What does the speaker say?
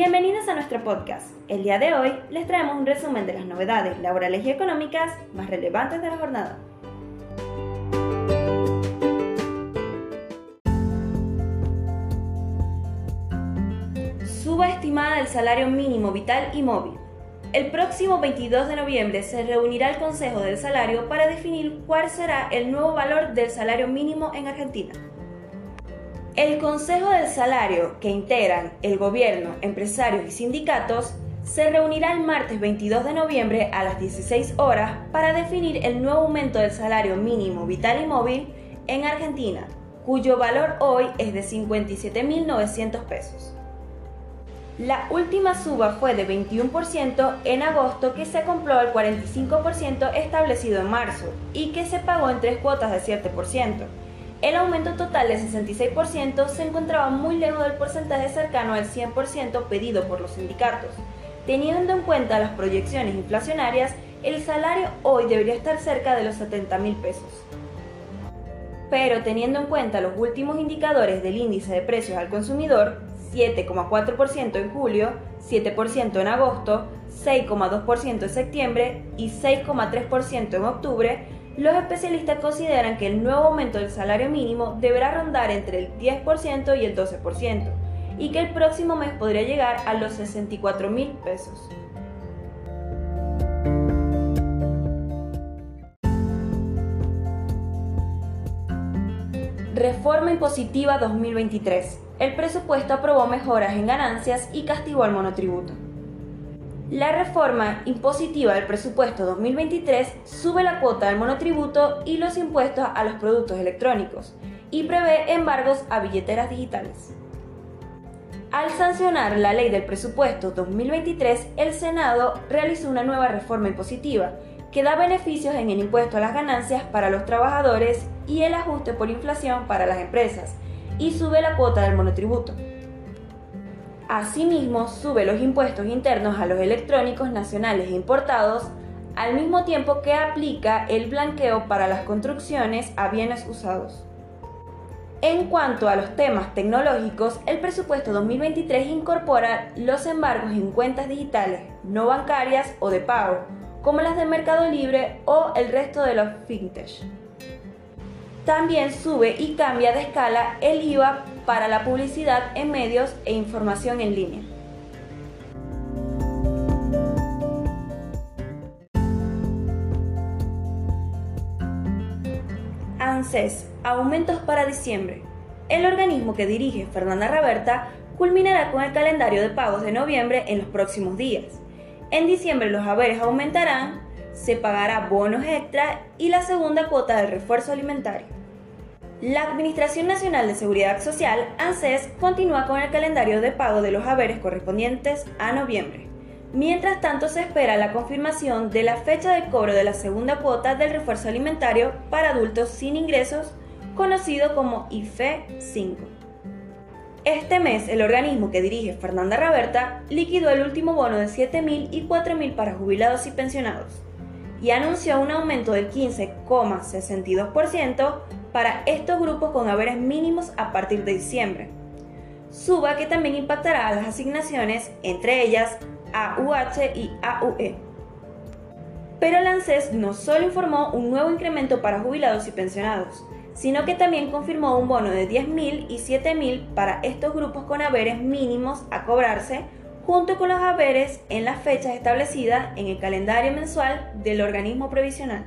Bienvenidos a nuestro podcast. El día de hoy les traemos un resumen de las novedades laborales y económicas más relevantes de la jornada. Suba estimada del salario mínimo vital y móvil. El próximo 22 de noviembre se reunirá el Consejo del Salario para definir cuál será el nuevo valor del salario mínimo en Argentina. El Consejo del Salario, que integran el gobierno, empresarios y sindicatos, se reunirá el martes 22 de noviembre a las 16 horas para definir el nuevo aumento del salario mínimo vital y móvil en Argentina, cuyo valor hoy es de 57.900 pesos. La última suba fue de 21% en agosto que se compró al 45% establecido en marzo y que se pagó en tres cuotas de 7%. El aumento total de 66% se encontraba muy lejos del porcentaje cercano al 100% pedido por los sindicatos. Teniendo en cuenta las proyecciones inflacionarias, el salario hoy debería estar cerca de los 70 mil pesos. Pero teniendo en cuenta los últimos indicadores del índice de precios al consumidor, 7,4% en julio, 7% en agosto, 6,2% en septiembre y 6,3% en octubre, los especialistas consideran que el nuevo aumento del salario mínimo deberá rondar entre el 10% y el 12% y que el próximo mes podría llegar a los 64 mil pesos. Reforma impositiva 2023 el presupuesto aprobó mejoras en ganancias y castigó al monotributo. La reforma impositiva del presupuesto 2023 sube la cuota del monotributo y los impuestos a los productos electrónicos y prevé embargos a billeteras digitales. Al sancionar la ley del presupuesto 2023, el Senado realizó una nueva reforma impositiva que da beneficios en el impuesto a las ganancias para los trabajadores y el ajuste por inflación para las empresas, y sube la cuota del monotributo. Asimismo, sube los impuestos internos a los electrónicos nacionales e importados, al mismo tiempo que aplica el blanqueo para las construcciones a bienes usados. En cuanto a los temas tecnológicos, el presupuesto 2023 incorpora los embargos en cuentas digitales, no bancarias o de pago, como las de Mercado Libre o el resto de los fintech. También sube y cambia de escala el IVA para la publicidad en medios e información en línea. ANSES, aumentos para diciembre. El organismo que dirige Fernanda Raberta culminará con el calendario de pagos de noviembre en los próximos días. En diciembre los haberes aumentarán, se pagará bonos extra y la segunda cuota del refuerzo alimentario. La Administración Nacional de Seguridad Social, ANSES, continúa con el calendario de pago de los haberes correspondientes a noviembre. Mientras tanto, se espera la confirmación de la fecha de cobro de la segunda cuota del refuerzo alimentario para adultos sin ingresos, conocido como IFE 5. Este mes, el organismo que dirige Fernanda Raberta liquidó el último bono de 7.000 y 4.000 para jubilados y pensionados y anunció un aumento del 15,62% para estos grupos con haberes mínimos a partir de diciembre. Suba que también impactará a las asignaciones, entre ellas AUH y AUE. Pero el no solo informó un nuevo incremento para jubilados y pensionados, sino que también confirmó un bono de 10.000 y 7.000 para estos grupos con haberes mínimos a cobrarse, junto con los haberes en las fechas establecidas en el calendario mensual del organismo previsional.